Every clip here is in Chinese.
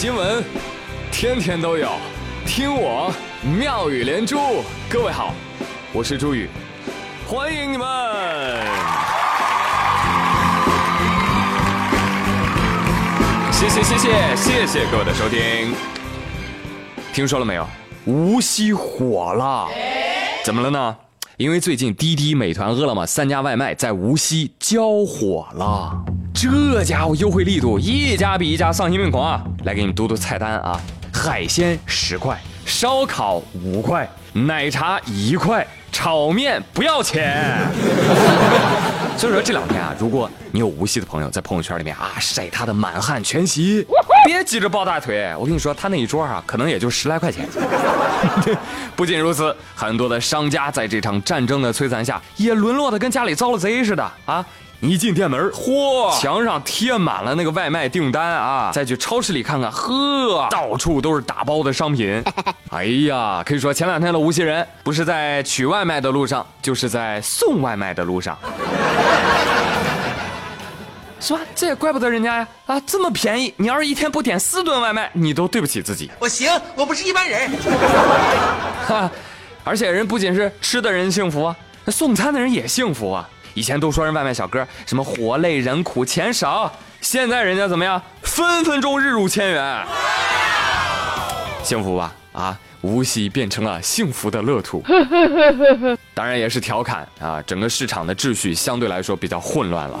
新闻天天都有，听我妙语连珠。各位好，我是朱宇，欢迎你们。谢谢谢谢谢谢各位的收听。听说了没有？无锡火了，怎么了呢？因为最近滴滴、美团、饿了么三家外卖在无锡交火了，这家伙优惠力度一家比一家丧心病狂啊！来给你们读读菜单啊：海鲜十块，烧烤五块，奶茶一块。炒面不要钱，所以说这两天啊，如果你有无锡的朋友在朋友圈里面啊晒他的满汉全席，别急着抱大腿，我跟你说，他那一桌啊，可能也就十来块钱。不仅如此，很多的商家在这场战争的摧残下，也沦落的跟家里遭了贼似的啊。一进店门，嚯，墙上贴满了那个外卖订单啊！再去超市里看看，呵，到处都是打包的商品。哎呀，可以说前两天的无锡人不是在取外卖的路上，就是在送外卖的路上，是吧？这也怪不得人家呀！啊，这么便宜，你要是一天不点四顿外卖，你都对不起自己。我行，我不是一般人。哈，而且人不仅是吃的人幸福啊，那送餐的人也幸福啊。以前都说人外卖小哥什么活累人苦钱少，现在人家怎么样？分分钟日入千元，幸福吧？啊，无锡变成了幸福的乐土。当然也是调侃啊，整个市场的秩序相对来说比较混乱了。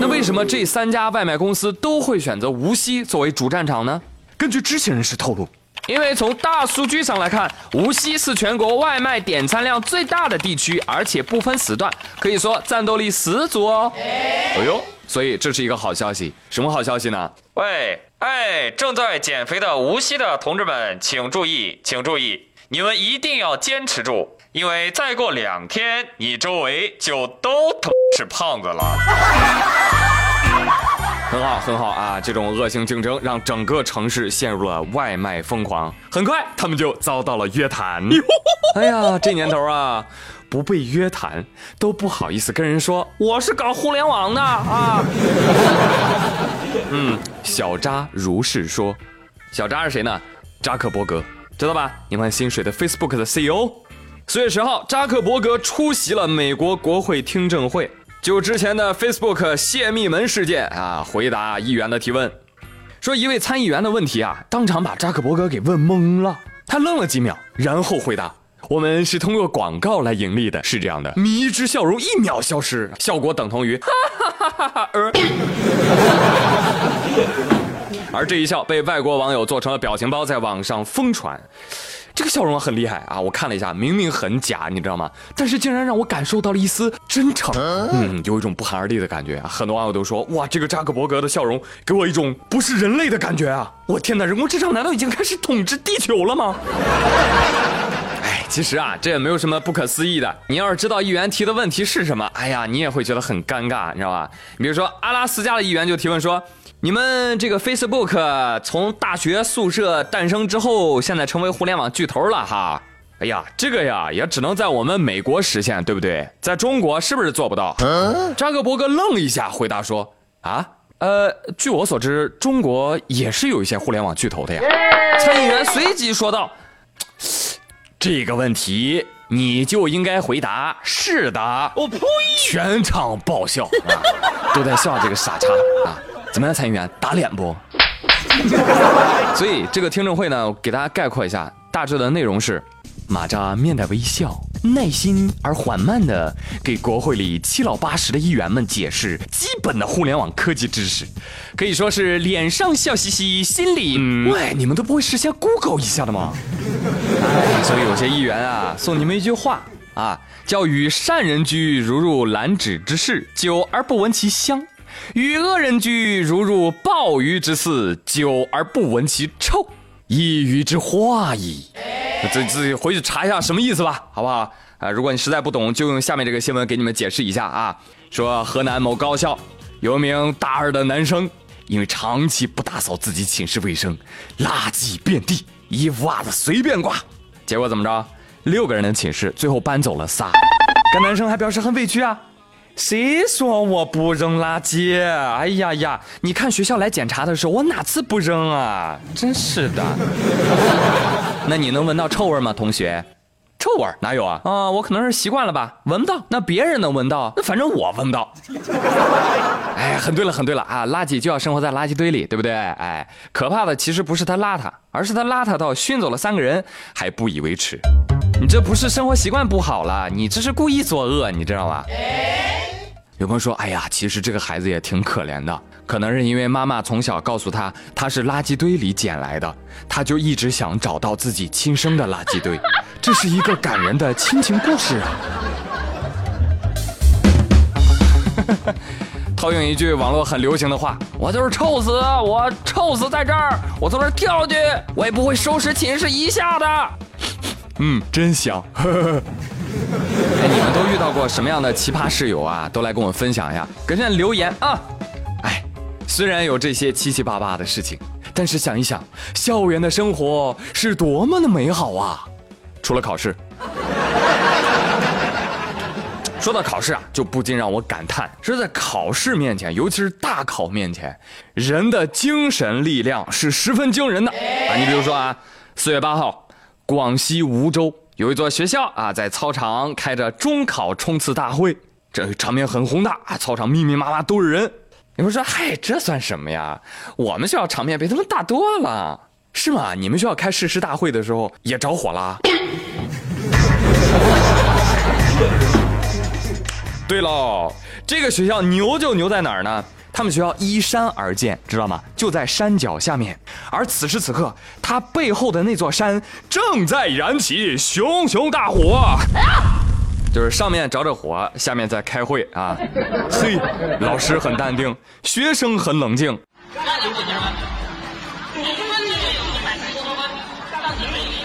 那为什么这三家外卖公司都会选择无锡作为主战场呢？根据知情人士透露。因为从大数据上来看，无锡是全国外卖点餐量最大的地区，而且不分时段，可以说战斗力十足哦。哎呦，所以这是一个好消息。什么好消息呢？喂，哎，正在减肥的无锡的同志们，请注意，请注意，你们一定要坚持住，因为再过两天，你周围就都他妈是胖子了。很好，很好啊！这种恶性竞争让整个城市陷入了外卖疯狂。很快，他们就遭到了约谈。哎呀，这年头啊，不被约谈都不好意思跟人说我是搞互联网的啊。嗯，小扎如是说。小扎是谁呢？扎克伯格，知道吧？你换薪水的 Facebook 的 CEO。四月十号，扎克伯格出席了美国国会听证会。就之前的 Facebook 泄密门事件啊，回答议员的提问，说一位参议员的问题啊，当场把扎克伯格给问懵了。他愣了几秒，然后回答：“我们是通过广告来盈利的，是这样的。”迷之笑容一秒消失，效果等同于哈哈哈哈而。而这一笑被外国网友做成了表情包，在网上疯传。这个笑容很厉害啊！我看了一下，明明很假，你知道吗？但是竟然让我感受到了一丝真诚，嗯，有一种不寒而栗的感觉啊！很多网友都说，哇，这个扎克伯格的笑容给我一种不是人类的感觉啊！我天哪，人工智能难道已经开始统治地球了吗？哎，其实啊，这也没有什么不可思议的。你要是知道议员提的问题是什么，哎呀，你也会觉得很尴尬，你知道吧？你比如说阿拉斯加的议员就提问说。你们这个 Facebook 从大学宿舍诞生之后，现在成为互联网巨头了哈。哎呀，这个呀也只能在我们美国实现，对不对？在中国是不是做不到？扎克伯格愣一下，回答说：“啊，呃，据我所知，中国也是有一些互联网巨头的呀。”参议员随即说道：“这个问题你就应该回答是的。”我呸！全场爆笑啊，都在笑这个傻叉啊。怎么样，参议员打脸不？所以这个听证会呢，给大家概括一下，大致的内容是：马扎面带微笑，耐心而缓慢的给国会里七老八十的议员们解释基本的互联网科技知识，可以说是脸上笑嘻嘻，心里……嗯喂，你们都不会事先 Google 一下的吗？所以有些议员啊，送你们一句话啊，叫“与善人居，如入兰芷之室，久而不闻其香。”与恶人居，如入鲍鱼之肆，久而不闻其臭，一鱼之化矣。自自己回去查一下什么意思吧，好不好？啊，如果你实在不懂，就用下面这个新闻给你们解释一下啊。说河南某高校有一名大二的男生，因为长期不打扫自己寝室卫生，垃圾遍地，衣服袜子随便挂，结果怎么着？六个人的寝室最后搬走了仨，该男生还表示很委屈啊。谁说我不扔垃圾？哎呀呀！你看学校来检查的时候，我哪次不扔啊？真是的。那你能闻到臭味吗，同学？臭味哪有啊？啊，我可能是习惯了吧，闻不到。那别人能闻到，那反正我闻不到。哎，很对了，很对了啊！垃圾就要生活在垃圾堆里，对不对？哎，可怕的其实不是他邋遢，而是他邋遢到熏走了三个人还不以为耻。你这不是生活习惯不好了，你这是故意作恶，你知道吗？有朋友说：“哎呀，其实这个孩子也挺可怜的，可能是因为妈妈从小告诉他他是垃圾堆里捡来的，他就一直想找到自己亲生的垃圾堆。这是一个感人的亲情故事啊！” 套用一句网络很流行的话：“我就是臭死，我臭死在这儿，我从这儿跳下去，我也不会收拾寝室一下的。”嗯，真香。哎，你们都遇到过什么样的奇葩室友啊？都来跟我分享一下，给下留言啊！哎，虽然有这些七七八八的事情，但是想一想，校园的生活是多么的美好啊！除了考试，说到考试啊，就不禁让我感叹：是在考试面前，尤其是大考面前，人的精神力量是十分惊人的啊！你比如说啊，四月八号，广西梧州。有一座学校啊，在操场开着中考冲刺大会，这场面很宏大啊！操场密密麻麻都是人。你们说，嗨，这算什么呀？我们学校场面比他们大多了，是吗？你们学校开誓师大会的时候也着火了？对喽，这个学校牛就牛在哪儿呢？他们学校依山而建，知道吗？就在山脚下面。而此时此刻，它背后的那座山正在燃起熊熊大火，就是上面着着火，下面在开会啊。嘿，老师很淡定，学生很冷静。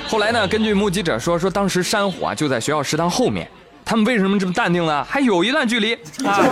后来呢？根据目击者说，说当时山火啊就在学校食堂后面。他们为什么这么淡定呢？还有一段距离啊，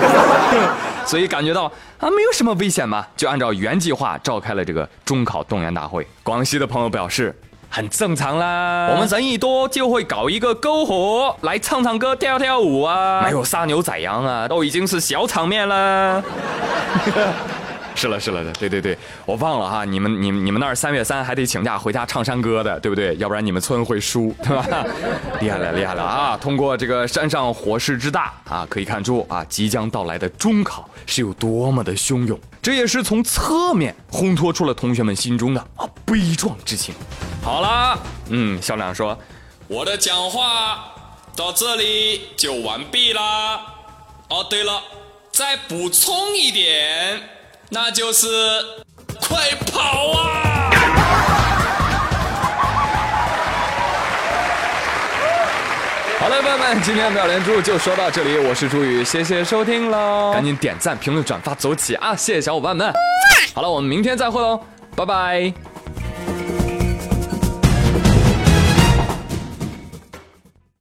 所以感觉到啊没有什么危险嘛，就按照原计划召开了这个中考动员大会。广西的朋友表示很正常啦，我们人一多就会搞一个篝火来唱唱歌、跳跳舞啊，没有杀牛宰羊啊，都已经是小场面了。是了是了的，对对对，我忘了哈，你们你们你们那儿三月三还得请假回家唱山歌的，对不对？要不然你们村会输，对吧？厉害了厉害了啊！通过这个山上火势之大啊，可以看出啊，即将到来的中考是有多么的汹涌，这也是从侧面烘托出了同学们心中的啊悲壮之情。好了，嗯，校长说，我的讲话到这里就完毕啦。哦，对了，再补充一点。那就是快跑啊！好了，朋友们，今天妙连珠就说到这里，我是朱宇，谢谢收听喽！赶紧点赞、评论、转发，走起啊！谢谢小伙伴们。好了，我们明天再会喽，拜拜。